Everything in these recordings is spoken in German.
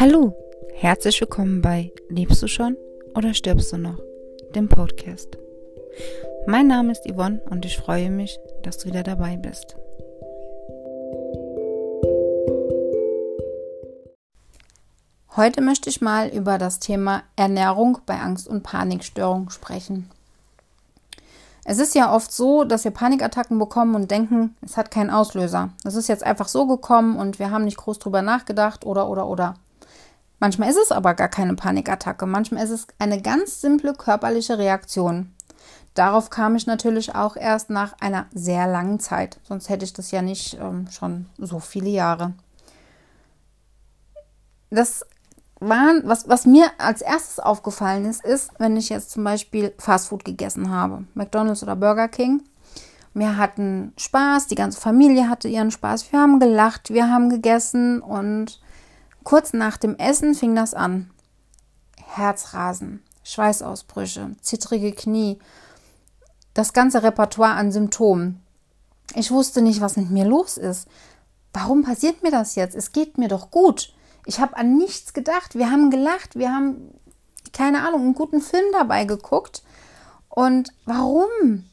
Hallo, herzlich willkommen bei Lebst du schon oder stirbst du noch? Dem Podcast. Mein Name ist Yvonne und ich freue mich, dass du wieder dabei bist. Heute möchte ich mal über das Thema Ernährung bei Angst- und Panikstörung sprechen. Es ist ja oft so, dass wir Panikattacken bekommen und denken, es hat keinen Auslöser. Es ist jetzt einfach so gekommen und wir haben nicht groß drüber nachgedacht oder oder oder. Manchmal ist es aber gar keine Panikattacke. Manchmal ist es eine ganz simple körperliche Reaktion. Darauf kam ich natürlich auch erst nach einer sehr langen Zeit. Sonst hätte ich das ja nicht ähm, schon so viele Jahre. Das waren, was, was mir als erstes aufgefallen ist, ist, wenn ich jetzt zum Beispiel Fastfood gegessen habe, McDonald's oder Burger King. Wir hatten Spaß, die ganze Familie hatte ihren Spaß, wir haben gelacht, wir haben gegessen und kurz nach dem Essen fing das an. Herzrasen, Schweißausbrüche, zittrige Knie, das ganze Repertoire an Symptomen. Ich wusste nicht, was mit mir los ist. Warum passiert mir das jetzt? Es geht mir doch gut. Ich habe an nichts gedacht. Wir haben gelacht. Wir haben, keine Ahnung, einen guten Film dabei geguckt. Und warum?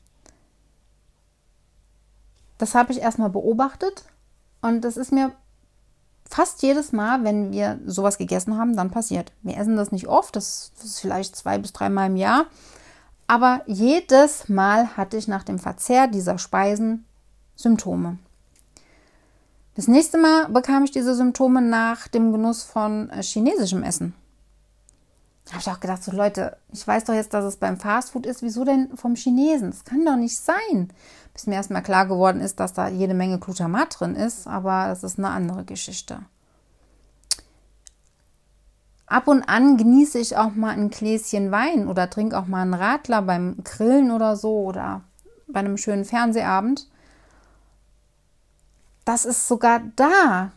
Das habe ich erstmal beobachtet. Und das ist mir fast jedes Mal, wenn wir sowas gegessen haben, dann passiert. Wir essen das nicht oft. Das ist vielleicht zwei bis dreimal im Jahr. Aber jedes Mal hatte ich nach dem Verzehr dieser Speisen Symptome. Das nächste Mal bekam ich diese Symptome nach dem Genuss von äh, chinesischem Essen. Habe ich auch gedacht, so Leute, ich weiß doch jetzt, dass es beim Fastfood ist. Wieso denn vom Chinesen? Das kann doch nicht sein. Bis mir erstmal klar geworden ist, dass da jede Menge Glutamat drin ist, aber das ist eine andere Geschichte. Ab und an genieße ich auch mal ein Gläschen Wein oder trinke auch mal einen Radler beim Grillen oder so oder bei einem schönen Fernsehabend das ist sogar da,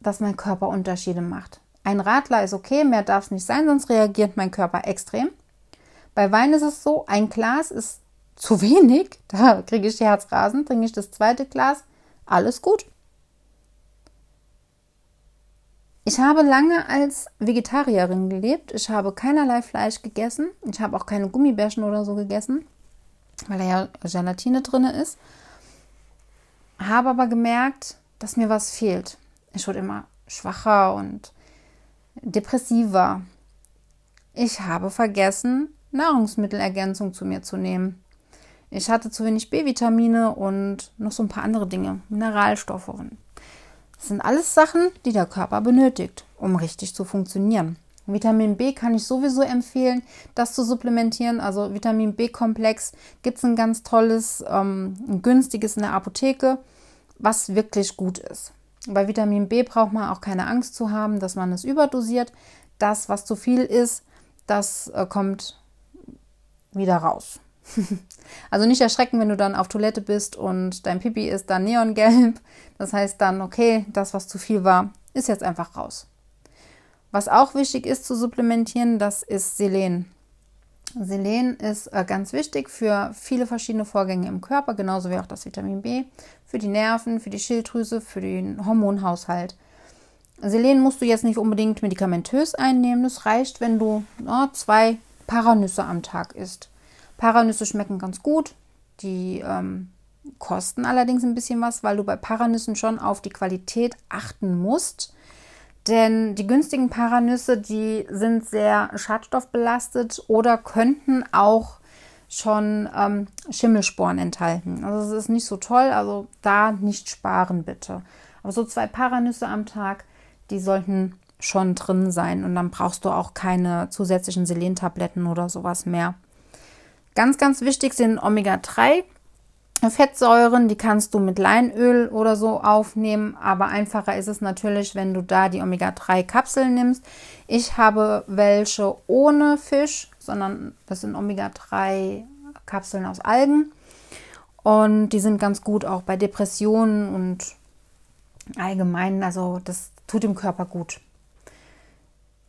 dass mein Körper Unterschiede macht. Ein Radler ist okay, mehr darf es nicht sein, sonst reagiert mein Körper extrem. Bei Wein ist es so, ein Glas ist zu wenig, da kriege ich Herzrasen, trinke ich das zweite Glas, alles gut. Ich habe lange als Vegetarierin gelebt. Ich habe keinerlei Fleisch gegessen. Ich habe auch keine Gummibärchen oder so gegessen, weil da ja Gelatine drin ist habe aber gemerkt, dass mir was fehlt. Ich wurde immer schwacher und depressiver. Ich habe vergessen, Nahrungsmittelergänzung zu mir zu nehmen. Ich hatte zu wenig B-Vitamine und noch so ein paar andere Dinge, Mineralstoffe. Das sind alles Sachen, die der Körper benötigt, um richtig zu funktionieren. Vitamin B kann ich sowieso empfehlen, das zu supplementieren. Also Vitamin B-Komplex gibt es ein ganz tolles, ähm, ein günstiges in der Apotheke, was wirklich gut ist. Bei Vitamin B braucht man auch keine Angst zu haben, dass man es überdosiert. Das, was zu viel ist, das äh, kommt wieder raus. also nicht erschrecken, wenn du dann auf Toilette bist und dein Pipi ist dann neongelb. Das heißt dann, okay, das, was zu viel war, ist jetzt einfach raus. Was auch wichtig ist zu supplementieren, das ist Selen. Selen ist äh, ganz wichtig für viele verschiedene Vorgänge im Körper, genauso wie auch das Vitamin B, für die Nerven, für die Schilddrüse, für den Hormonhaushalt. Selen musst du jetzt nicht unbedingt medikamentös einnehmen. Es reicht, wenn du oh, zwei Paranüsse am Tag isst. Paranüsse schmecken ganz gut. Die ähm, kosten allerdings ein bisschen was, weil du bei Paranüssen schon auf die Qualität achten musst. Denn die günstigen Paranüsse, die sind sehr schadstoffbelastet oder könnten auch schon ähm, Schimmelsporen enthalten. Also es ist nicht so toll, also da nicht sparen bitte. Aber so zwei Paranüsse am Tag, die sollten schon drin sein und dann brauchst du auch keine zusätzlichen Selentabletten oder sowas mehr. Ganz, ganz wichtig sind Omega-3 Fettsäuren, die kannst du mit Leinöl oder so aufnehmen, aber einfacher ist es natürlich, wenn du da die Omega-3-Kapseln nimmst. Ich habe welche ohne Fisch, sondern das sind Omega-3-Kapseln aus Algen und die sind ganz gut auch bei Depressionen und allgemein, also das tut dem Körper gut.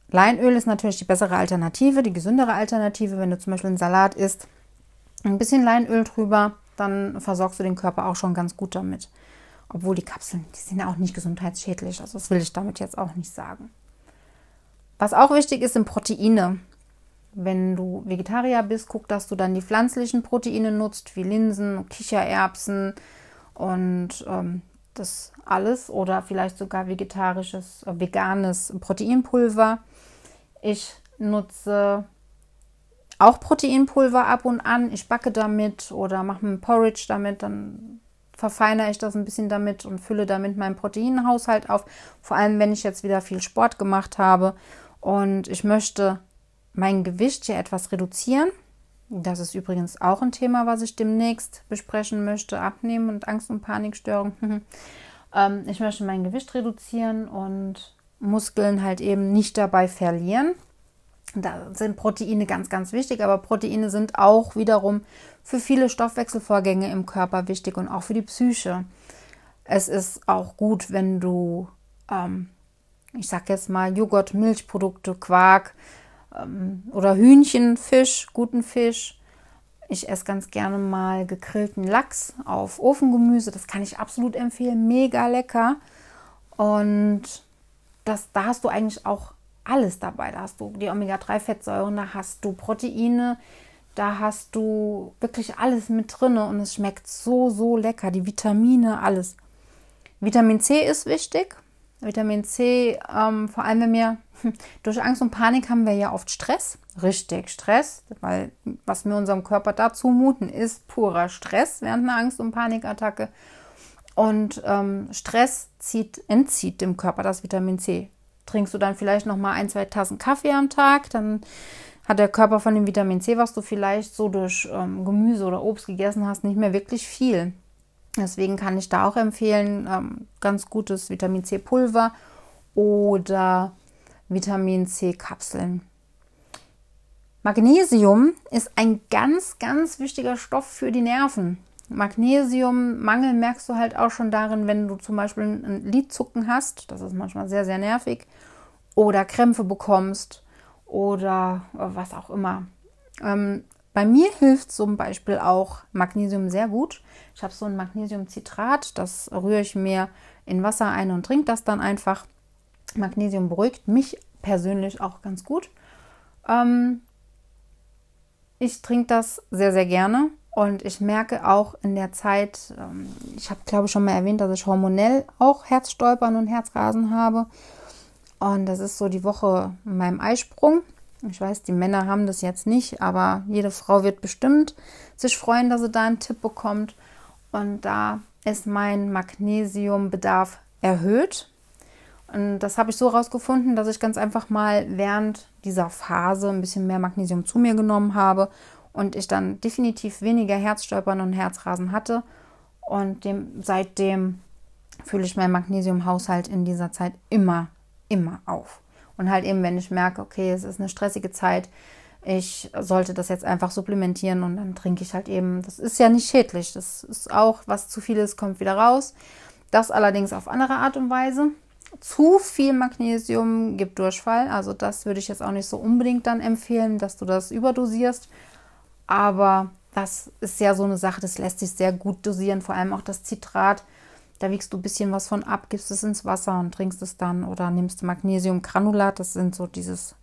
Leinöl ist natürlich die bessere Alternative, die gesündere Alternative, wenn du zum Beispiel einen Salat isst. Ein bisschen Leinöl drüber dann versorgst du den Körper auch schon ganz gut damit. Obwohl die Kapseln, die sind ja auch nicht gesundheitsschädlich. Also das will ich damit jetzt auch nicht sagen. Was auch wichtig ist, sind Proteine. Wenn du Vegetarier bist, guck, dass du dann die pflanzlichen Proteine nutzt, wie Linsen, Kichererbsen und ähm, das alles oder vielleicht sogar vegetarisches, äh, veganes Proteinpulver. Ich nutze auch Proteinpulver ab und an. Ich backe damit oder mache mir Porridge damit, dann verfeinere ich das ein bisschen damit und fülle damit meinen Proteinhaushalt auf. Vor allem, wenn ich jetzt wieder viel Sport gemacht habe und ich möchte mein Gewicht hier etwas reduzieren. Das ist übrigens auch ein Thema, was ich demnächst besprechen möchte. Abnehmen und Angst- und Panikstörung. ähm, ich möchte mein Gewicht reduzieren und Muskeln halt eben nicht dabei verlieren. Da sind Proteine ganz, ganz wichtig, aber Proteine sind auch wiederum für viele Stoffwechselvorgänge im Körper wichtig und auch für die Psyche. Es ist auch gut, wenn du, ähm, ich sag jetzt mal, Joghurt, Milchprodukte, Quark ähm, oder Hühnchen, Fisch, guten Fisch. Ich esse ganz gerne mal gegrillten Lachs auf Ofengemüse. Das kann ich absolut empfehlen. Mega lecker. Und das, da hast du eigentlich auch alles dabei. Da hast du die Omega-3-Fettsäuren, da hast du Proteine, da hast du wirklich alles mit drin und es schmeckt so, so lecker. Die Vitamine, alles. Vitamin C ist wichtig. Vitamin C, ähm, vor allem wenn wir durch Angst und Panik haben wir ja oft Stress. Richtig, Stress, weil was wir unserem Körper da zumuten, ist purer Stress während einer Angst- und Panikattacke. Und ähm, Stress zieht, entzieht dem Körper das Vitamin C trinkst du dann vielleicht noch mal ein, zwei Tassen Kaffee am Tag, dann hat der Körper von dem Vitamin C, was du vielleicht so durch ähm, Gemüse oder Obst gegessen hast, nicht mehr wirklich viel. Deswegen kann ich da auch empfehlen, ähm, ganz gutes Vitamin C Pulver oder Vitamin C Kapseln. Magnesium ist ein ganz, ganz wichtiger Stoff für die Nerven. Magnesiummangel merkst du halt auch schon darin, wenn du zum Beispiel ein Lidzucken hast, das ist manchmal sehr, sehr nervig, oder Krämpfe bekommst oder was auch immer. Ähm, bei mir hilft zum Beispiel auch Magnesium sehr gut. Ich habe so ein Magnesiumcitrat, das rühre ich mir in Wasser ein und trinke das dann einfach. Magnesium beruhigt mich persönlich auch ganz gut. Ähm, ich trinke das sehr, sehr gerne und ich merke auch in der Zeit, ähm, ich habe glaube schon mal erwähnt, dass ich hormonell auch Herzstolpern und Herzrasen habe. Und das ist so die Woche in meinem Eisprung. Ich weiß, die Männer haben das jetzt nicht, aber jede Frau wird bestimmt sich freuen, dass sie da einen Tipp bekommt. Und da ist mein Magnesiumbedarf erhöht. Und das habe ich so herausgefunden, dass ich ganz einfach mal während dieser Phase ein bisschen mehr Magnesium zu mir genommen habe und ich dann definitiv weniger Herzstolpern und Herzrasen hatte. Und dem, seitdem fühle ich meinen Magnesiumhaushalt in dieser Zeit immer, immer auf. Und halt eben, wenn ich merke, okay, es ist eine stressige Zeit, ich sollte das jetzt einfach supplementieren und dann trinke ich halt eben. Das ist ja nicht schädlich. Das ist auch, was zu viel ist, kommt wieder raus. Das allerdings auf andere Art und Weise. Zu viel Magnesium gibt Durchfall. Also das würde ich jetzt auch nicht so unbedingt dann empfehlen, dass du das überdosierst. Aber das ist ja so eine Sache, das lässt sich sehr gut dosieren, vor allem auch das Zitrat. Da wiegst du ein bisschen was von ab, gibst es ins Wasser und trinkst es dann oder nimmst Magnesiumgranulat. Das sind so dieses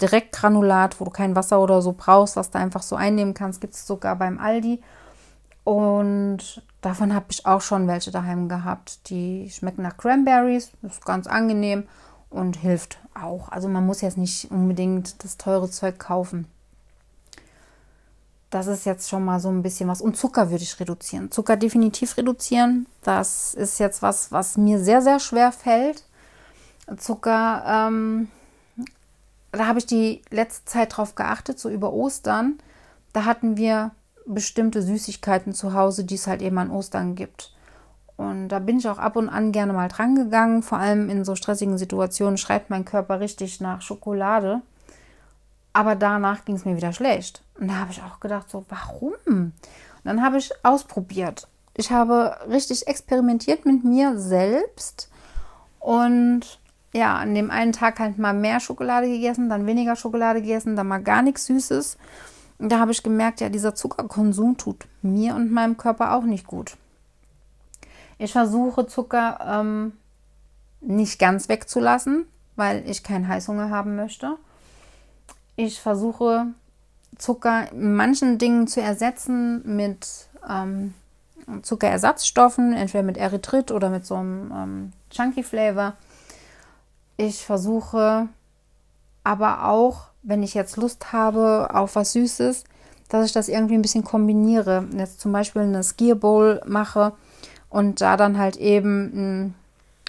Direktgranulat, wo du kein Wasser oder so brauchst, was du einfach so einnehmen kannst. Gibt es sogar beim Aldi. Und davon habe ich auch schon welche daheim gehabt. Die schmecken nach Cranberries, ist ganz angenehm und hilft auch. Also man muss jetzt nicht unbedingt das teure Zeug kaufen. Das ist jetzt schon mal so ein bisschen was. Und Zucker würde ich reduzieren. Zucker definitiv reduzieren. Das ist jetzt was, was mir sehr, sehr schwer fällt. Zucker, ähm, da habe ich die letzte Zeit drauf geachtet, so über Ostern. Da hatten wir bestimmte Süßigkeiten zu Hause, die es halt eben an Ostern gibt. Und da bin ich auch ab und an gerne mal dran gegangen. Vor allem in so stressigen Situationen schreibt mein Körper richtig nach Schokolade. Aber danach ging es mir wieder schlecht. Und da habe ich auch gedacht, so, warum? Und dann habe ich ausprobiert. Ich habe richtig experimentiert mit mir selbst. Und ja, an dem einen Tag halt mal mehr Schokolade gegessen, dann weniger Schokolade gegessen, dann mal gar nichts Süßes. Da habe ich gemerkt, ja, dieser Zuckerkonsum tut mir und meinem Körper auch nicht gut. Ich versuche Zucker ähm, nicht ganz wegzulassen, weil ich keinen Heißhunger haben möchte. Ich versuche Zucker in manchen Dingen zu ersetzen mit ähm, Zuckerersatzstoffen, entweder mit Erythrit oder mit so einem ähm, Chunky Flavor. Ich versuche aber auch, wenn ich jetzt Lust habe auf was Süßes, dass ich das irgendwie ein bisschen kombiniere. Jetzt zum Beispiel eine Skier Bowl mache und da dann halt eben ein,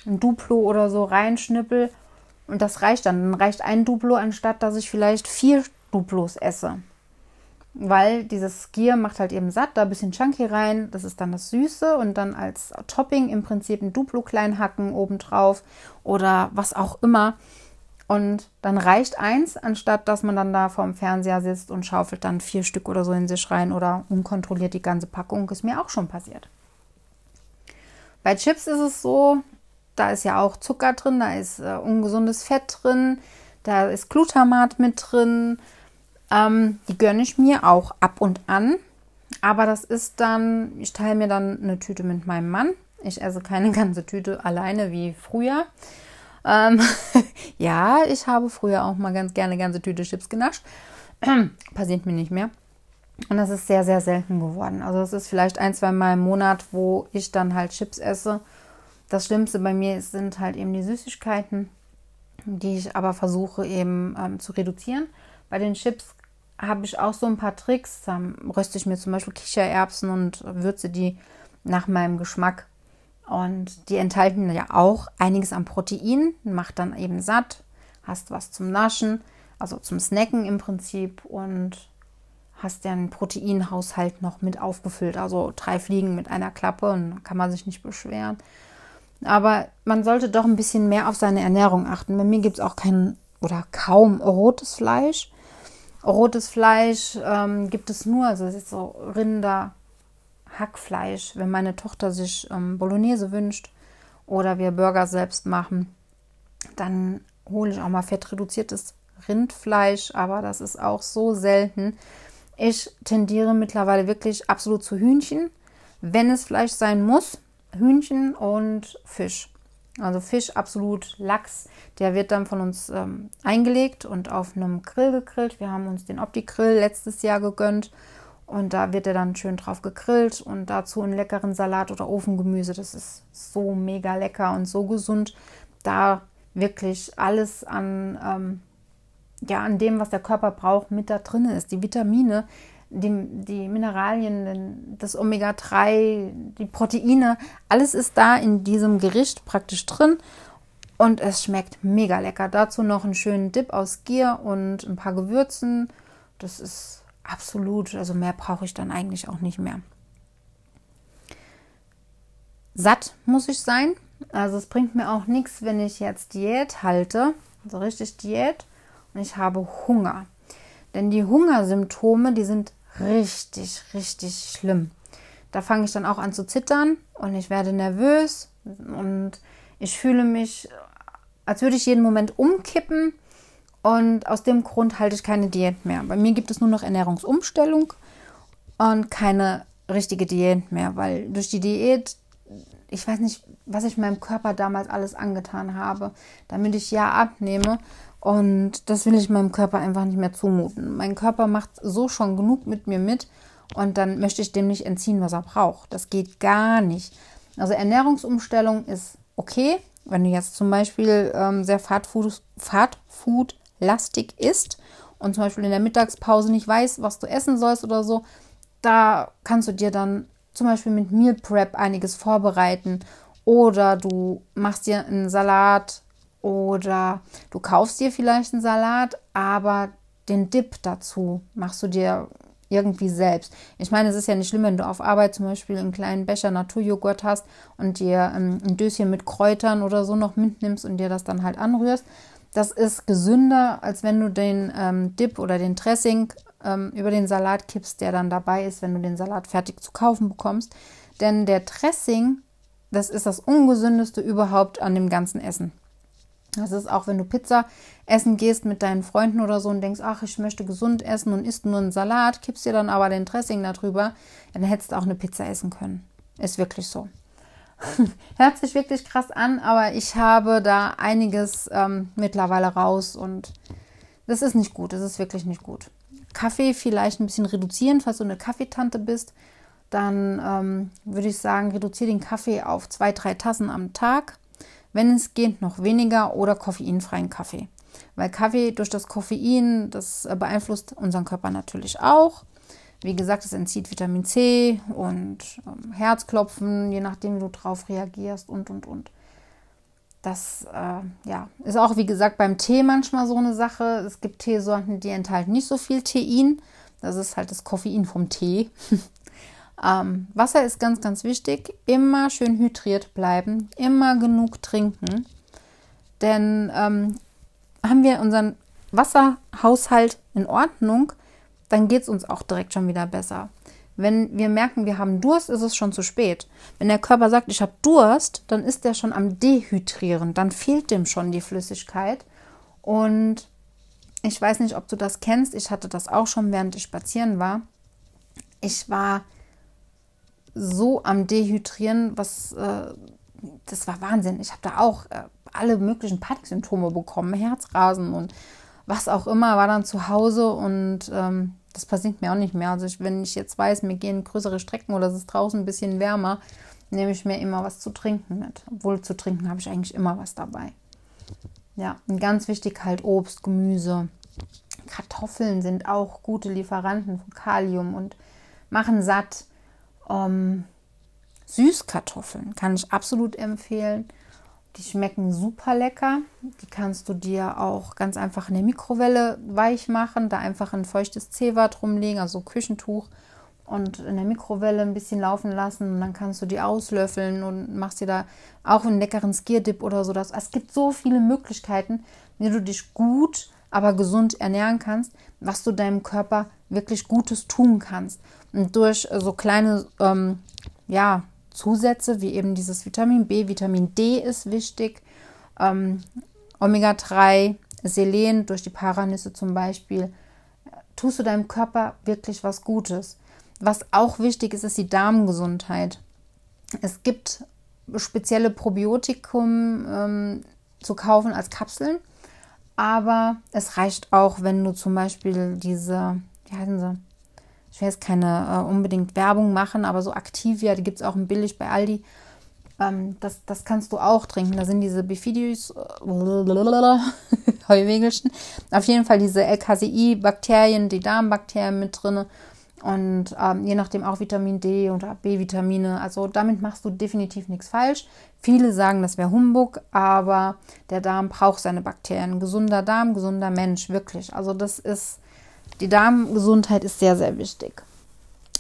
ein Duplo oder so reinschnippel und das reicht dann. Dann reicht ein Duplo, anstatt dass ich vielleicht vier Duplos esse. Weil dieses Skier macht halt eben satt, da ein bisschen Chunky rein, das ist dann das Süße und dann als Topping im Prinzip ein Duplo klein hacken obendrauf oder was auch immer. Und dann reicht eins, anstatt dass man dann da vorm Fernseher sitzt und schaufelt dann vier Stück oder so in sich rein oder unkontrolliert die ganze Packung. Ist mir auch schon passiert. Bei Chips ist es so, da ist ja auch Zucker drin, da ist äh, ungesundes Fett drin, da ist Glutamat mit drin. Ähm, die gönne ich mir auch ab und an. Aber das ist dann, ich teile mir dann eine Tüte mit meinem Mann. Ich esse keine ganze Tüte alleine wie früher. Ähm, ja, ich habe früher auch mal ganz gerne ganze Tüte Chips genascht. Passiert mir nicht mehr. Und das ist sehr, sehr selten geworden. Also es ist vielleicht ein, zwei Mal im Monat, wo ich dann halt Chips esse. Das Schlimmste bei mir sind halt eben die Süßigkeiten, die ich aber versuche eben ähm, zu reduzieren. Bei den Chips habe ich auch so ein paar Tricks. Dann röste ich mir zum Beispiel Kichererbsen und würze die nach meinem Geschmack und die enthalten ja auch einiges an Protein, macht dann eben satt, hast was zum Naschen, also zum Snacken im Prinzip und hast den Proteinhaushalt noch mit aufgefüllt. Also drei Fliegen mit einer Klappe und kann man sich nicht beschweren. Aber man sollte doch ein bisschen mehr auf seine Ernährung achten. Bei mir gibt es auch kein oder kaum rotes Fleisch. Rotes Fleisch ähm, gibt es nur, also es ist so Rinder, Hackfleisch, wenn meine Tochter sich ähm, Bolognese wünscht oder wir Burger selbst machen, dann hole ich auch mal fettreduziertes Rindfleisch, aber das ist auch so selten. Ich tendiere mittlerweile wirklich absolut zu Hühnchen, wenn es Fleisch sein muss. Hühnchen und Fisch. Also Fisch absolut Lachs, der wird dann von uns ähm, eingelegt und auf einem Grill gegrillt. Wir haben uns den Opti-Grill letztes Jahr gegönnt und da wird er dann schön drauf gegrillt und dazu einen leckeren Salat oder Ofengemüse. Das ist so mega lecker und so gesund. Da wirklich alles an, ähm, ja, an dem, was der Körper braucht, mit da drin ist. Die Vitamine, die, die Mineralien, das Omega-3, die Proteine, alles ist da in diesem Gericht praktisch drin. Und es schmeckt mega lecker. Dazu noch einen schönen Dip aus Gier und ein paar Gewürzen. Das ist absolut, also mehr brauche ich dann eigentlich auch nicht mehr. Satt muss ich sein. Also es bringt mir auch nichts, wenn ich jetzt Diät halte, also richtig Diät, und ich habe Hunger. Denn die Hungersymptome, die sind richtig, richtig schlimm. Da fange ich dann auch an zu zittern und ich werde nervös und ich fühle mich, als würde ich jeden Moment umkippen und aus dem Grund halte ich keine Diät mehr. Bei mir gibt es nur noch Ernährungsumstellung und keine richtige Diät mehr, weil durch die Diät, ich weiß nicht, was ich meinem Körper damals alles angetan habe, damit ich ja abnehme. Und das will ich meinem Körper einfach nicht mehr zumuten. Mein Körper macht so schon genug mit mir mit und dann möchte ich dem nicht entziehen, was er braucht. Das geht gar nicht. Also Ernährungsumstellung ist okay, wenn du jetzt zum Beispiel ähm, sehr Fastfood, Fastfood lastig ist und zum Beispiel in der Mittagspause nicht weißt, was du essen sollst oder so, da kannst du dir dann zum Beispiel mit Meal Prep einiges vorbereiten oder du machst dir einen Salat oder du kaufst dir vielleicht einen Salat, aber den Dip dazu machst du dir irgendwie selbst. Ich meine, es ist ja nicht schlimm, wenn du auf Arbeit zum Beispiel einen kleinen Becher Naturjoghurt hast und dir ähm, ein Döschen mit Kräutern oder so noch mitnimmst und dir das dann halt anrührst. Das ist gesünder, als wenn du den ähm, Dip oder den Dressing ähm, über den Salat kippst, der dann dabei ist, wenn du den Salat fertig zu kaufen bekommst. Denn der Dressing, das ist das ungesündeste überhaupt an dem ganzen Essen. Das ist auch, wenn du Pizza essen gehst mit deinen Freunden oder so und denkst, ach, ich möchte gesund essen und isst nur einen Salat, kippst dir dann aber den Dressing darüber, dann hättest du auch eine Pizza essen können. Ist wirklich so. Hört sich wirklich krass an, aber ich habe da einiges ähm, mittlerweile raus und das ist nicht gut. Das ist wirklich nicht gut. Kaffee vielleicht ein bisschen reduzieren, falls du eine Kaffeetante bist. Dann ähm, würde ich sagen, reduziere den Kaffee auf zwei, drei Tassen am Tag. Wenn es geht, noch weniger oder koffeinfreien Kaffee. Weil Kaffee durch das Koffein, das äh, beeinflusst unseren Körper natürlich auch. Wie gesagt, es entzieht Vitamin C und ähm, Herzklopfen, je nachdem, wie du drauf reagierst und, und, und. Das äh, ja, ist auch, wie gesagt, beim Tee manchmal so eine Sache. Es gibt Teesorten, die enthalten nicht so viel Tein. Das ist halt das Koffein vom Tee. ähm, Wasser ist ganz, ganz wichtig. Immer schön hydriert bleiben. Immer genug trinken. Denn ähm, haben wir unseren Wasserhaushalt in Ordnung, dann geht es uns auch direkt schon wieder besser. Wenn wir merken, wir haben Durst, ist es schon zu spät. Wenn der Körper sagt, ich habe Durst, dann ist der schon am Dehydrieren, dann fehlt dem schon die Flüssigkeit. Und ich weiß nicht, ob du das kennst, ich hatte das auch schon, während ich spazieren war. Ich war so am Dehydrieren, was äh, das war Wahnsinn. Ich habe da auch äh, alle möglichen Paniksymptome bekommen, Herzrasen und was auch immer, war dann zu Hause und ähm, das passiert mir auch nicht mehr. Also ich, wenn ich jetzt weiß, mir gehen größere Strecken oder es ist draußen ein bisschen wärmer, nehme ich mir immer was zu trinken mit. Obwohl zu trinken habe ich eigentlich immer was dabei. Ja, und ganz wichtig halt Obst, Gemüse. Kartoffeln sind auch gute Lieferanten von Kalium und machen satt. Ähm, Süßkartoffeln kann ich absolut empfehlen. Die schmecken super lecker. Die kannst du dir auch ganz einfach in der Mikrowelle weich machen. Da einfach ein feuchtes Zewa rumlegen, also Küchentuch und in der Mikrowelle ein bisschen laufen lassen und dann kannst du die auslöffeln und machst dir da auch einen leckeren Skierdip oder so. Das, es gibt so viele Möglichkeiten, wie du dich gut, aber gesund ernähren kannst, was du deinem Körper wirklich Gutes tun kannst. Und durch so kleine, ähm, ja, Zusätze, wie eben dieses Vitamin B, Vitamin D ist wichtig, ähm, Omega-3, Selen durch die Paranüsse zum Beispiel, tust du deinem Körper wirklich was Gutes. Was auch wichtig ist, ist die Darmgesundheit. Es gibt spezielle Probiotikum ähm, zu kaufen als Kapseln, aber es reicht auch, wenn du zum Beispiel diese, wie heißen sie, ich will jetzt keine äh, unbedingt Werbung machen, aber so Activia, die gibt es auch billig bei Aldi. Ähm, das, das kannst du auch trinken. Da sind diese Bifidius, äh, Heuwegelchen, auf jeden Fall diese LKCI-Bakterien, die Darmbakterien mit drin. Und ähm, je nachdem auch Vitamin D oder B-Vitamine. Also damit machst du definitiv nichts falsch. Viele sagen, das wäre Humbug, aber der Darm braucht seine Bakterien. Gesunder Darm, gesunder Mensch, wirklich. Also das ist die Darmgesundheit ist sehr, sehr wichtig.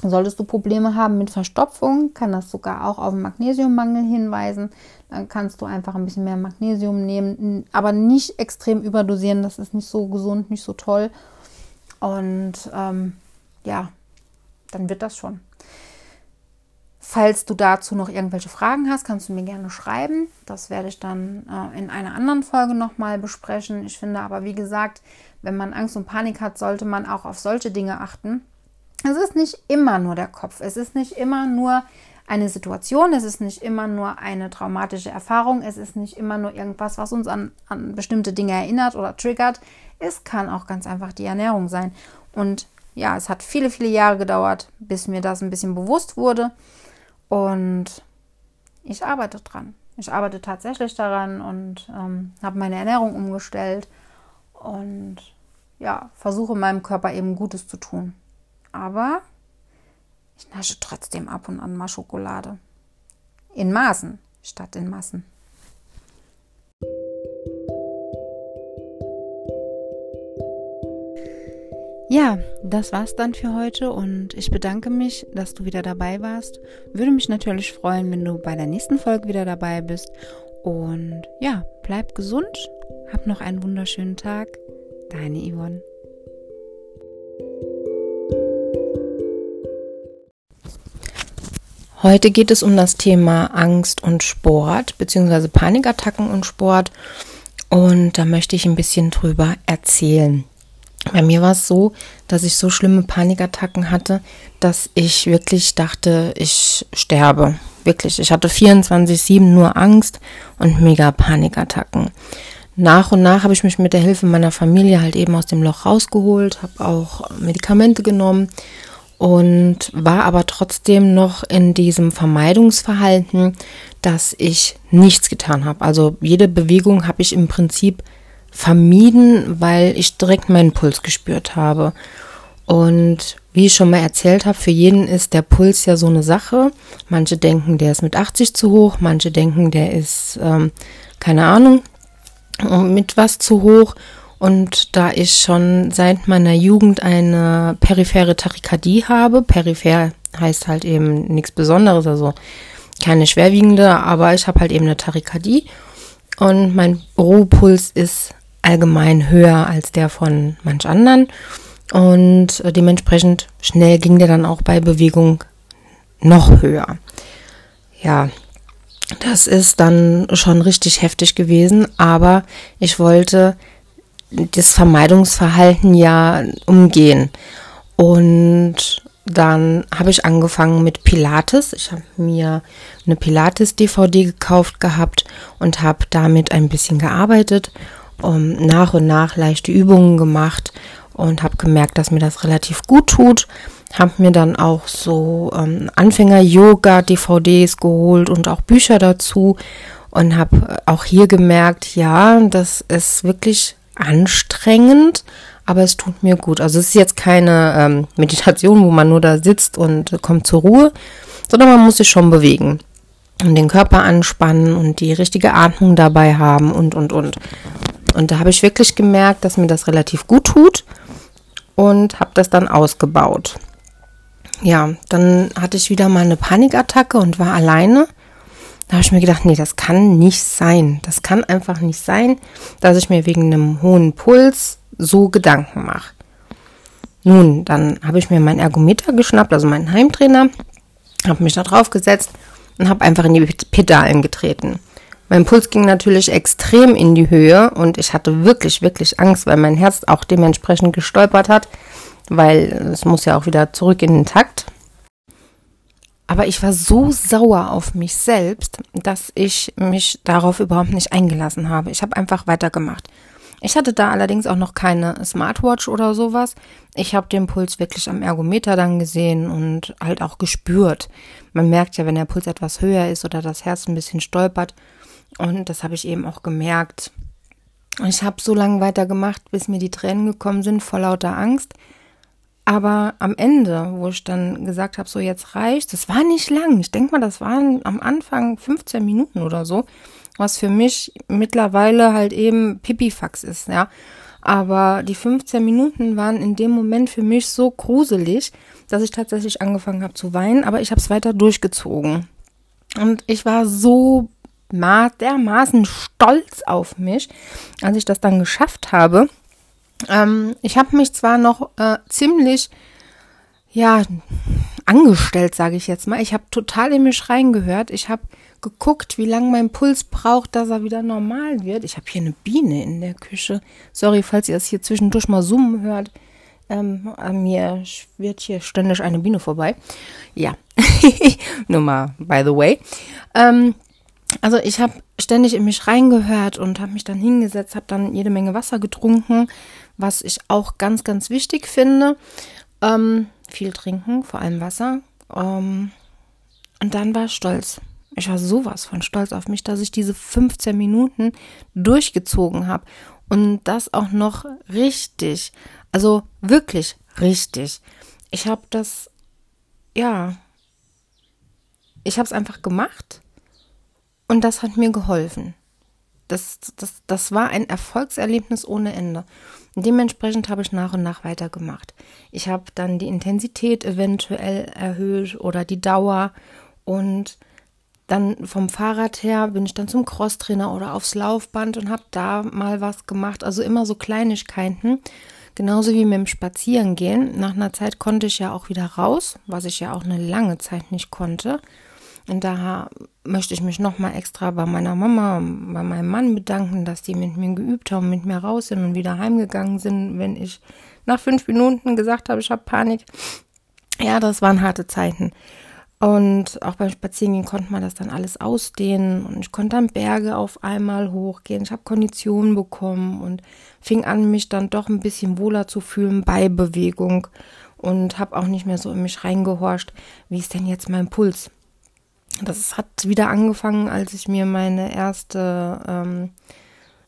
Solltest du Probleme haben mit Verstopfung, kann das sogar auch auf einen Magnesiummangel hinweisen. Dann kannst du einfach ein bisschen mehr Magnesium nehmen, aber nicht extrem überdosieren. Das ist nicht so gesund, nicht so toll. Und ähm, ja, dann wird das schon. Falls du dazu noch irgendwelche Fragen hast, kannst du mir gerne schreiben. Das werde ich dann äh, in einer anderen Folge nochmal besprechen. Ich finde aber, wie gesagt, wenn man Angst und Panik hat, sollte man auch auf solche Dinge achten. Es ist nicht immer nur der Kopf. Es ist nicht immer nur eine Situation. Es ist nicht immer nur eine traumatische Erfahrung. Es ist nicht immer nur irgendwas, was uns an, an bestimmte Dinge erinnert oder triggert. Es kann auch ganz einfach die Ernährung sein. Und ja, es hat viele, viele Jahre gedauert, bis mir das ein bisschen bewusst wurde. Und ich arbeite dran. Ich arbeite tatsächlich daran und ähm, habe meine Ernährung umgestellt und ja, versuche meinem Körper eben Gutes zu tun. Aber ich nasche trotzdem ab und an mal Schokolade. In Maßen statt in Massen. Ja, das war's dann für heute und ich bedanke mich, dass du wieder dabei warst. Würde mich natürlich freuen, wenn du bei der nächsten Folge wieder dabei bist. Und ja, bleib gesund, hab noch einen wunderschönen Tag. Deine Yvonne. Heute geht es um das Thema Angst und Sport, beziehungsweise Panikattacken und Sport. Und da möchte ich ein bisschen drüber erzählen. Bei mir war es so, dass ich so schlimme Panikattacken hatte, dass ich wirklich dachte, ich sterbe. Wirklich, ich hatte 24-7 nur Angst und mega Panikattacken. Nach und nach habe ich mich mit der Hilfe meiner Familie halt eben aus dem Loch rausgeholt, habe auch Medikamente genommen und war aber trotzdem noch in diesem Vermeidungsverhalten, dass ich nichts getan habe. Also jede Bewegung habe ich im Prinzip vermieden, weil ich direkt meinen Puls gespürt habe. Und wie ich schon mal erzählt habe, für jeden ist der Puls ja so eine Sache. Manche denken, der ist mit 80 zu hoch, manche denken, der ist, ähm, keine Ahnung, mit was zu hoch. Und da ich schon seit meiner Jugend eine periphere Tachykardie habe, peripher heißt halt eben nichts Besonderes, also keine schwerwiegende, aber ich habe halt eben eine Tachykardie und mein Ruhepuls ist allgemein höher als der von manch anderen und dementsprechend schnell ging der dann auch bei Bewegung noch höher. Ja, das ist dann schon richtig heftig gewesen, aber ich wollte das Vermeidungsverhalten ja umgehen. Und dann habe ich angefangen mit Pilates. Ich habe mir eine Pilates-DVD gekauft gehabt und habe damit ein bisschen gearbeitet, um nach und nach leichte Übungen gemacht und habe gemerkt, dass mir das relativ gut tut. Habe mir dann auch so ähm, Anfänger-Yoga-DVDs geholt und auch Bücher dazu und habe auch hier gemerkt, ja, das ist wirklich anstrengend, aber es tut mir gut. Also es ist jetzt keine ähm, Meditation, wo man nur da sitzt und kommt zur Ruhe, sondern man muss sich schon bewegen und den Körper anspannen und die richtige Atmung dabei haben und, und, und. Und da habe ich wirklich gemerkt, dass mir das relativ gut tut und habe das dann ausgebaut. Ja, dann hatte ich wieder mal eine Panikattacke und war alleine da habe ich mir gedacht, nee, das kann nicht sein. Das kann einfach nicht sein, dass ich mir wegen einem hohen Puls so Gedanken mache. Nun, dann habe ich mir meinen Ergometer geschnappt, also meinen Heimtrainer, habe mich da drauf gesetzt und habe einfach in die Pedalen getreten. Mein Puls ging natürlich extrem in die Höhe und ich hatte wirklich, wirklich Angst, weil mein Herz auch dementsprechend gestolpert hat, weil es muss ja auch wieder zurück in den Takt. Aber ich war so sauer auf mich selbst, dass ich mich darauf überhaupt nicht eingelassen habe. Ich habe einfach weitergemacht. Ich hatte da allerdings auch noch keine Smartwatch oder sowas. Ich habe den Puls wirklich am Ergometer dann gesehen und halt auch gespürt. Man merkt ja, wenn der Puls etwas höher ist oder das Herz ein bisschen stolpert. Und das habe ich eben auch gemerkt. Ich habe so lange weitergemacht, bis mir die Tränen gekommen sind vor lauter Angst. Aber am Ende, wo ich dann gesagt habe, so jetzt reicht, das war nicht lang. Ich denke mal, das waren am Anfang 15 Minuten oder so, was für mich mittlerweile halt eben Pipifax ist, ja. Aber die 15 Minuten waren in dem Moment für mich so gruselig, dass ich tatsächlich angefangen habe zu weinen, aber ich habe es weiter durchgezogen. Und ich war so dermaßen stolz auf mich, als ich das dann geschafft habe ähm, ich habe mich zwar noch äh, ziemlich, ja, angestellt, sage ich jetzt mal. Ich habe total in mich reingehört. Ich habe geguckt, wie lange mein Puls braucht, dass er wieder normal wird. Ich habe hier eine Biene in der Küche. Sorry, falls ihr das hier zwischendurch mal summen hört. Ähm, an mir wird hier ständig eine Biene vorbei. Ja, nur mal by the way. Ähm, also ich habe ständig in mich reingehört und habe mich dann hingesetzt, habe dann jede Menge Wasser getrunken, was ich auch ganz, ganz wichtig finde. Ähm, viel trinken, vor allem Wasser. Ähm, und dann war ich stolz. Ich war sowas von stolz auf mich, dass ich diese 15 Minuten durchgezogen habe. Und das auch noch richtig. Also wirklich richtig. Ich habe das, ja, ich habe es einfach gemacht und das hat mir geholfen. Das, das, das war ein Erfolgserlebnis ohne Ende. Dementsprechend habe ich nach und nach weitergemacht. Ich habe dann die Intensität eventuell erhöht oder die Dauer und dann vom Fahrrad her bin ich dann zum Crosstrainer oder aufs Laufband und habe da mal was gemacht. Also immer so Kleinigkeiten. Genauso wie mit dem Spazierengehen. Nach einer Zeit konnte ich ja auch wieder raus, was ich ja auch eine lange Zeit nicht konnte. Und daher möchte ich mich nochmal extra bei meiner Mama, bei meinem Mann bedanken, dass die mit mir geübt haben, mit mir raus sind und wieder heimgegangen sind, wenn ich nach fünf Minuten gesagt habe, ich habe Panik. Ja, das waren harte Zeiten. Und auch beim Spazierengehen konnte man das dann alles ausdehnen und ich konnte dann Berge auf einmal hochgehen. Ich habe Konditionen bekommen und fing an, mich dann doch ein bisschen wohler zu fühlen bei Bewegung und habe auch nicht mehr so in mich reingehorcht, wie ist denn jetzt mein Puls? Das hat wieder angefangen, als ich mir meine erste ähm,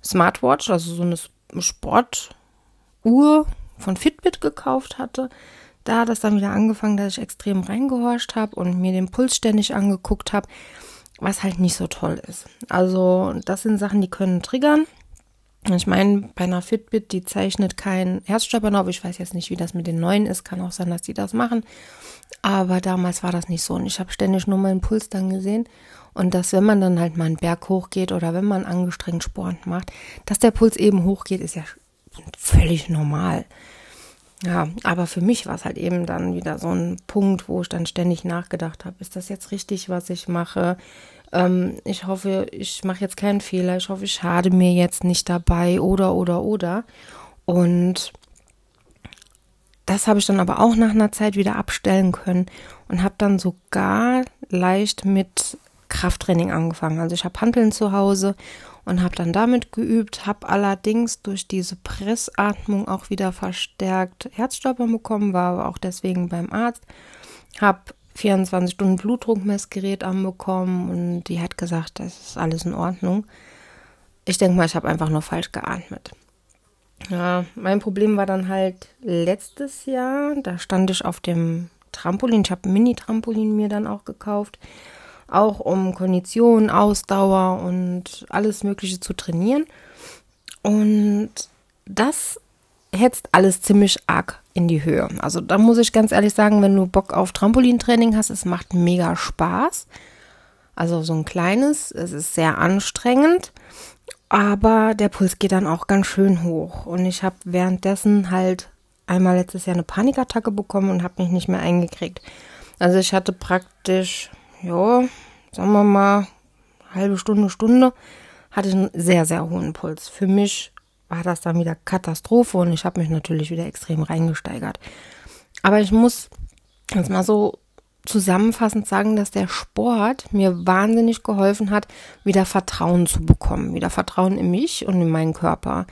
Smartwatch, also so eine Sportuhr von Fitbit gekauft hatte da hat es dann wieder angefangen, dass ich extrem reingehorcht habe und mir den Puls ständig angeguckt habe, was halt nicht so toll ist. Also das sind Sachen, die können triggern. Ich meine, bei einer Fitbit, die zeichnet kein Herzstolpern auf. Ich weiß jetzt nicht, wie das mit den neuen ist. Kann auch sein, dass die das machen. Aber damals war das nicht so. Und ich habe ständig nur meinen Puls dann gesehen. Und dass, wenn man dann halt mal einen Berg hochgeht oder wenn man angestrengt Sport macht, dass der Puls eben hochgeht, ist ja völlig normal. Ja, aber für mich war es halt eben dann wieder so ein Punkt, wo ich dann ständig nachgedacht habe, ist das jetzt richtig, was ich mache? Ähm, ich hoffe, ich mache jetzt keinen Fehler. Ich hoffe, ich schade mir jetzt nicht dabei oder, oder, oder. Und das habe ich dann aber auch nach einer Zeit wieder abstellen können und habe dann sogar leicht mit Krafttraining angefangen. Also ich habe Handeln zu Hause und habe dann damit geübt, habe allerdings durch diese Pressatmung auch wieder verstärkt Herzstolpern bekommen, war aber auch deswegen beim Arzt, habe 24 Stunden Blutdruckmessgerät anbekommen und die hat gesagt, das ist alles in Ordnung. Ich denke mal, ich habe einfach nur falsch geatmet. Ja, mein Problem war dann halt letztes Jahr, da stand ich auf dem Trampolin, ich habe ein Mini-Trampolin mir dann auch gekauft auch um Kondition, Ausdauer und alles Mögliche zu trainieren. Und das hetzt alles ziemlich arg in die Höhe. Also da muss ich ganz ehrlich sagen, wenn du Bock auf Trampolintraining hast, es macht mega Spaß. Also so ein kleines, es ist sehr anstrengend, aber der Puls geht dann auch ganz schön hoch. Und ich habe währenddessen halt einmal letztes Jahr eine Panikattacke bekommen und habe mich nicht mehr eingekriegt. Also ich hatte praktisch ja, sagen wir mal, halbe Stunde, Stunde, hatte ich einen sehr, sehr hohen Puls. Für mich war das dann wieder Katastrophe und ich habe mich natürlich wieder extrem reingesteigert. Aber ich muss jetzt mal so zusammenfassend sagen, dass der Sport mir wahnsinnig geholfen hat, wieder Vertrauen zu bekommen, wieder Vertrauen in mich und in meinen Körper,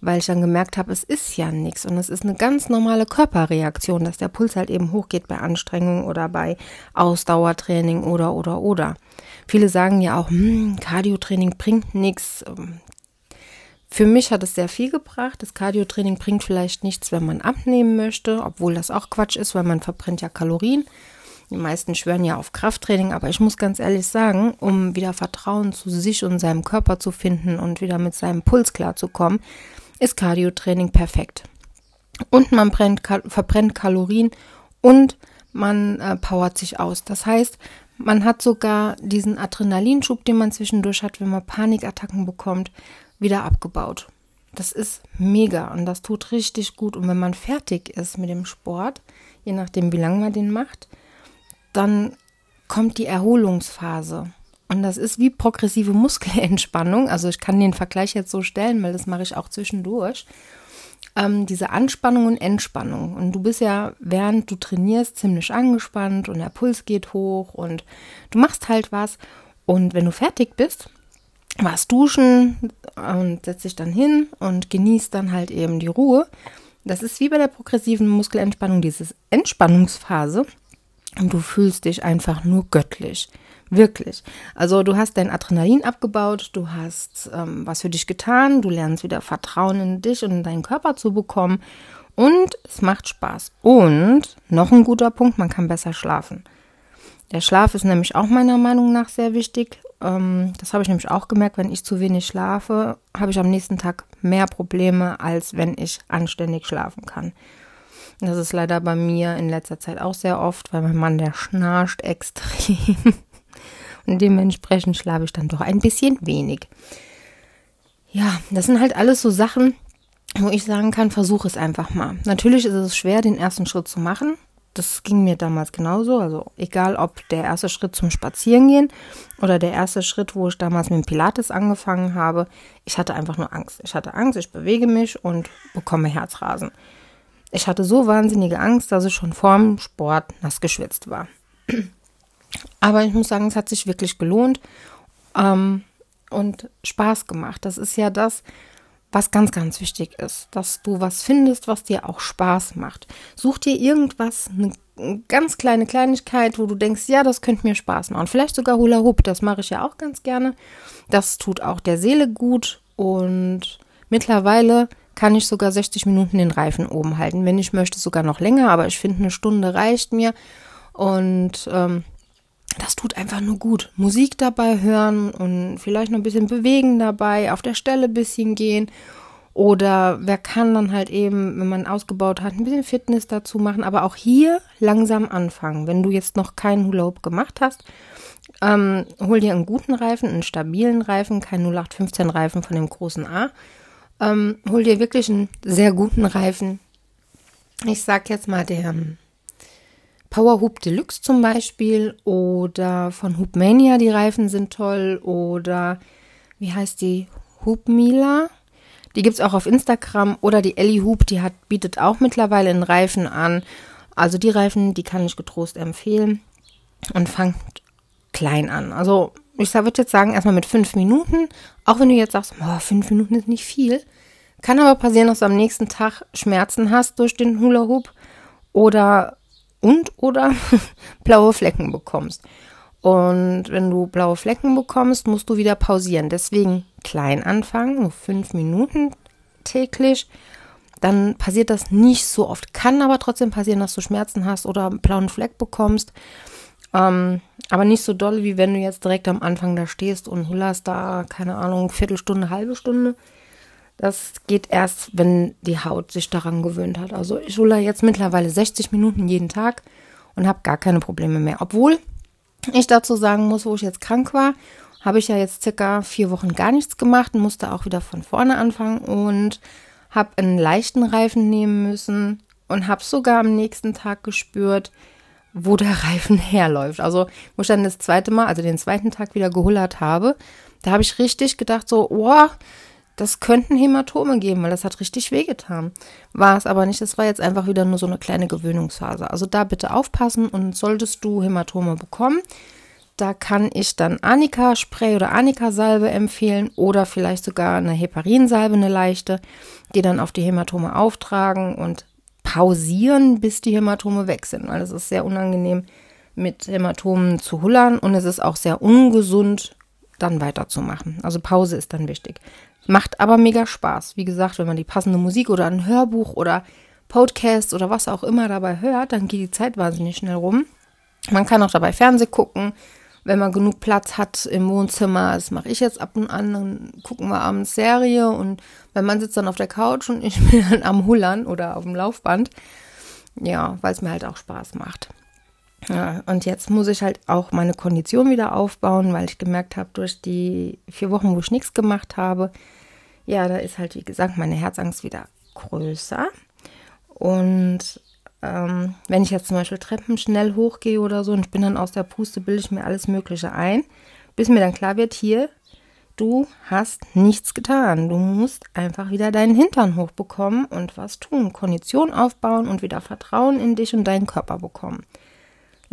weil ich dann gemerkt habe, es ist ja nichts und es ist eine ganz normale Körperreaktion, dass der Puls halt eben hochgeht bei Anstrengung oder bei Ausdauertraining oder oder oder. Viele sagen ja auch, hm, Cardiotraining bringt nichts. Für mich hat es sehr viel gebracht. Das Cardiotraining bringt vielleicht nichts, wenn man abnehmen möchte, obwohl das auch Quatsch ist, weil man verbrennt ja Kalorien. Die meisten schwören ja auf Krafttraining, aber ich muss ganz ehrlich sagen, um wieder Vertrauen zu sich und seinem Körper zu finden und wieder mit seinem Puls klarzukommen, ist Cardiotraining perfekt. Und man brennt, verbrennt Kalorien und man äh, powert sich aus. Das heißt, man hat sogar diesen Adrenalinschub, den man zwischendurch hat, wenn man Panikattacken bekommt, wieder abgebaut. Das ist mega und das tut richtig gut. Und wenn man fertig ist mit dem Sport, je nachdem, wie lange man den macht, dann kommt die Erholungsphase. Und das ist wie progressive Muskelentspannung. Also ich kann den Vergleich jetzt so stellen, weil das mache ich auch zwischendurch. Ähm, diese Anspannung und Entspannung. Und du bist ja, während du trainierst, ziemlich angespannt und der Puls geht hoch und du machst halt was. Und wenn du fertig bist, warst duschen und setzt dich dann hin und genießt dann halt eben die Ruhe. Das ist wie bei der progressiven Muskelentspannung, diese Entspannungsphase. Und du fühlst dich einfach nur göttlich. Wirklich. Also du hast dein Adrenalin abgebaut, du hast ähm, was für dich getan, du lernst wieder Vertrauen in dich und in deinen Körper zu bekommen und es macht Spaß. Und noch ein guter Punkt, man kann besser schlafen. Der Schlaf ist nämlich auch meiner Meinung nach sehr wichtig. Ähm, das habe ich nämlich auch gemerkt, wenn ich zu wenig schlafe, habe ich am nächsten Tag mehr Probleme, als wenn ich anständig schlafen kann. Das ist leider bei mir in letzter Zeit auch sehr oft, weil mein Mann, der schnarcht extrem. Und dementsprechend schlafe ich dann doch ein bisschen wenig. Ja, das sind halt alles so Sachen, wo ich sagen kann, versuche es einfach mal. Natürlich ist es schwer, den ersten Schritt zu machen. Das ging mir damals genauso. Also egal, ob der erste Schritt zum Spazierengehen oder der erste Schritt, wo ich damals mit dem Pilates angefangen habe. Ich hatte einfach nur Angst. Ich hatte Angst, ich bewege mich und bekomme Herzrasen. Ich hatte so wahnsinnige Angst, dass ich schon vorm Sport nass geschwitzt war. Aber ich muss sagen, es hat sich wirklich gelohnt ähm, und Spaß gemacht. Das ist ja das, was ganz, ganz wichtig ist, dass du was findest, was dir auch Spaß macht. Such dir irgendwas, eine ganz kleine Kleinigkeit, wo du denkst, ja, das könnte mir Spaß machen. Vielleicht sogar Hula Hoop, das mache ich ja auch ganz gerne. Das tut auch der Seele gut und mittlerweile kann ich sogar 60 Minuten den Reifen oben halten. Wenn ich möchte, sogar noch länger, aber ich finde, eine Stunde reicht mir. Und ähm, das tut einfach nur gut. Musik dabei hören und vielleicht noch ein bisschen bewegen dabei, auf der Stelle ein bisschen gehen. Oder wer kann dann halt eben, wenn man ausgebaut hat, ein bisschen Fitness dazu machen. Aber auch hier langsam anfangen. Wenn du jetzt noch keinen Hula gemacht hast, ähm, hol dir einen guten Reifen, einen stabilen Reifen, kein 0815 Reifen von dem großen A. Ähm, hol dir wirklich einen sehr guten Reifen. Ich sag jetzt mal der Power Hoop Deluxe zum Beispiel oder von Hoopmania, die Reifen sind toll oder wie heißt die? Hoop Mila. Die gibt es auch auf Instagram oder die Ellie Hoop, die hat, bietet auch mittlerweile einen Reifen an. Also die Reifen, die kann ich getrost empfehlen und fangt klein an. Also ich würde jetzt sagen, erstmal mit fünf Minuten, auch wenn du jetzt sagst, oh, fünf Minuten ist nicht viel. Kann aber passieren, dass du am nächsten Tag Schmerzen hast durch den Hula Hoop oder und oder blaue Flecken bekommst. Und wenn du blaue Flecken bekommst, musst du wieder pausieren. Deswegen klein anfangen, nur fünf Minuten täglich. Dann passiert das nicht so oft. Kann aber trotzdem passieren, dass du Schmerzen hast oder einen blauen Fleck bekommst. Ähm, aber nicht so doll, wie wenn du jetzt direkt am Anfang da stehst und hullerst da, keine Ahnung, Viertelstunde, halbe Stunde. Das geht erst, wenn die Haut sich daran gewöhnt hat. Also ich hole jetzt mittlerweile 60 Minuten jeden Tag und habe gar keine Probleme mehr. Obwohl ich dazu sagen muss, wo ich jetzt krank war, habe ich ja jetzt circa vier Wochen gar nichts gemacht und musste auch wieder von vorne anfangen und habe einen leichten Reifen nehmen müssen und habe sogar am nächsten Tag gespürt, wo der Reifen herläuft. Also, wo ich dann das zweite Mal, also den zweiten Tag wieder gehullert habe, da habe ich richtig gedacht, so, oh, das könnten Hämatome geben, weil das hat richtig wehgetan. War es aber nicht, das war jetzt einfach wieder nur so eine kleine Gewöhnungsphase. Also da bitte aufpassen und solltest du Hämatome bekommen, da kann ich dann Anika-Spray oder Anika-Salbe empfehlen oder vielleicht sogar eine Heparinsalbe, eine leichte, die dann auf die Hämatome auftragen und pausieren, bis die Hämatome weg sind, weil es ist sehr unangenehm, mit Hämatomen zu hullern und es ist auch sehr ungesund, dann weiterzumachen. Also Pause ist dann wichtig. Macht aber mega Spaß. Wie gesagt, wenn man die passende Musik oder ein Hörbuch oder Podcast oder was auch immer dabei hört, dann geht die Zeit wahnsinnig schnell rum. Man kann auch dabei Fernsehen gucken, wenn man genug Platz hat im Wohnzimmer. Das mache ich jetzt ab und an. Dann gucken wir abends Serie und mein Mann sitzt dann auf der Couch und ich bin dann am Hullern oder auf dem Laufband. Ja, weil es mir halt auch Spaß macht. Ja, und jetzt muss ich halt auch meine Kondition wieder aufbauen, weil ich gemerkt habe, durch die vier Wochen, wo ich nichts gemacht habe, ja, da ist halt, wie gesagt, meine Herzangst wieder größer. Und ähm, wenn ich jetzt zum Beispiel Treppen schnell hochgehe oder so und ich bin dann aus der Puste, bilde ich mir alles Mögliche ein, bis mir dann klar wird, hier, du hast nichts getan. Du musst einfach wieder deinen Hintern hochbekommen und was tun. Kondition aufbauen und wieder Vertrauen in dich und deinen Körper bekommen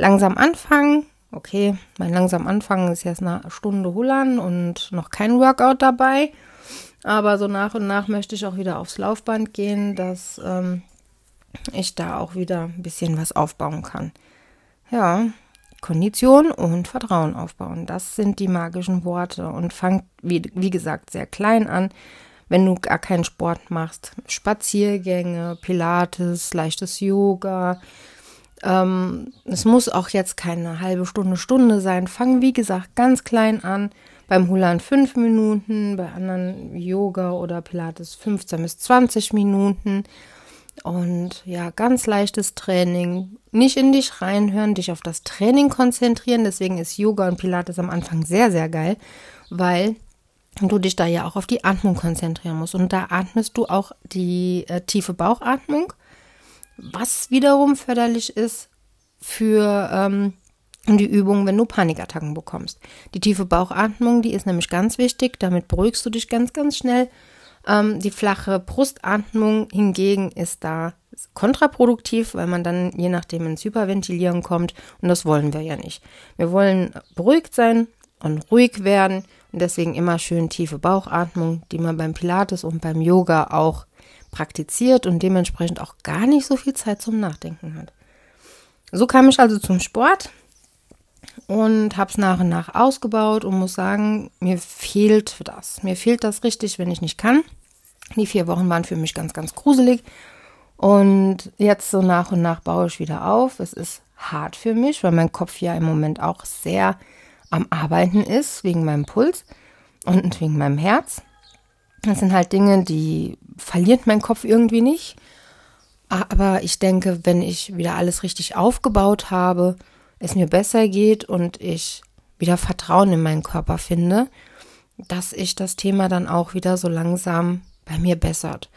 langsam anfangen. Okay, mein langsam anfangen ist jetzt eine Stunde Hullern und noch kein Workout dabei. Aber so nach und nach möchte ich auch wieder aufs Laufband gehen, dass ähm, ich da auch wieder ein bisschen was aufbauen kann. Ja, Kondition und Vertrauen aufbauen. Das sind die magischen Worte. Und fangt, wie, wie gesagt, sehr klein an. Wenn du gar keinen Sport machst, Spaziergänge, Pilates, leichtes Yoga, ähm, es muss auch jetzt keine halbe Stunde, Stunde sein. Fang, wie gesagt, ganz klein an. Beim Hulan fünf Minuten, bei anderen Yoga oder Pilates 15 bis 20 Minuten. Und ja, ganz leichtes Training. Nicht in dich reinhören, dich auf das Training konzentrieren. Deswegen ist Yoga und Pilates am Anfang sehr, sehr geil, weil du dich da ja auch auf die Atmung konzentrieren musst. Und da atmest du auch die äh, tiefe Bauchatmung was wiederum förderlich ist für ähm, die Übung, wenn du Panikattacken bekommst. Die tiefe Bauchatmung, die ist nämlich ganz wichtig, damit beruhigst du dich ganz, ganz schnell. Ähm, die flache Brustatmung hingegen ist da kontraproduktiv, weil man dann je nachdem ins Hyperventilieren kommt und das wollen wir ja nicht. Wir wollen beruhigt sein und ruhig werden und deswegen immer schön tiefe Bauchatmung, die man beim Pilates und beim Yoga auch praktiziert und dementsprechend auch gar nicht so viel Zeit zum Nachdenken hat. So kam ich also zum Sport und habe es nach und nach ausgebaut und muss sagen, mir fehlt das. Mir fehlt das richtig, wenn ich nicht kann. Die vier Wochen waren für mich ganz, ganz gruselig. Und jetzt so nach und nach baue ich wieder auf. Es ist hart für mich, weil mein Kopf ja im Moment auch sehr am Arbeiten ist, wegen meinem Puls und wegen meinem Herz. Das sind halt Dinge, die verliert mein Kopf irgendwie nicht. Aber ich denke, wenn ich wieder alles richtig aufgebaut habe, es mir besser geht und ich wieder Vertrauen in meinen Körper finde, dass ich das Thema dann auch wieder so langsam bei mir bessert.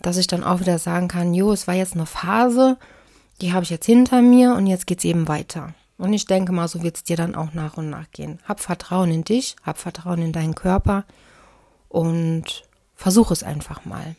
Dass ich dann auch wieder sagen kann, jo, es war jetzt eine Phase, die habe ich jetzt hinter mir und jetzt geht es eben weiter. Und ich denke mal, so wird es dir dann auch nach und nach gehen. Hab Vertrauen in dich, hab Vertrauen in deinen Körper und versuch es einfach mal.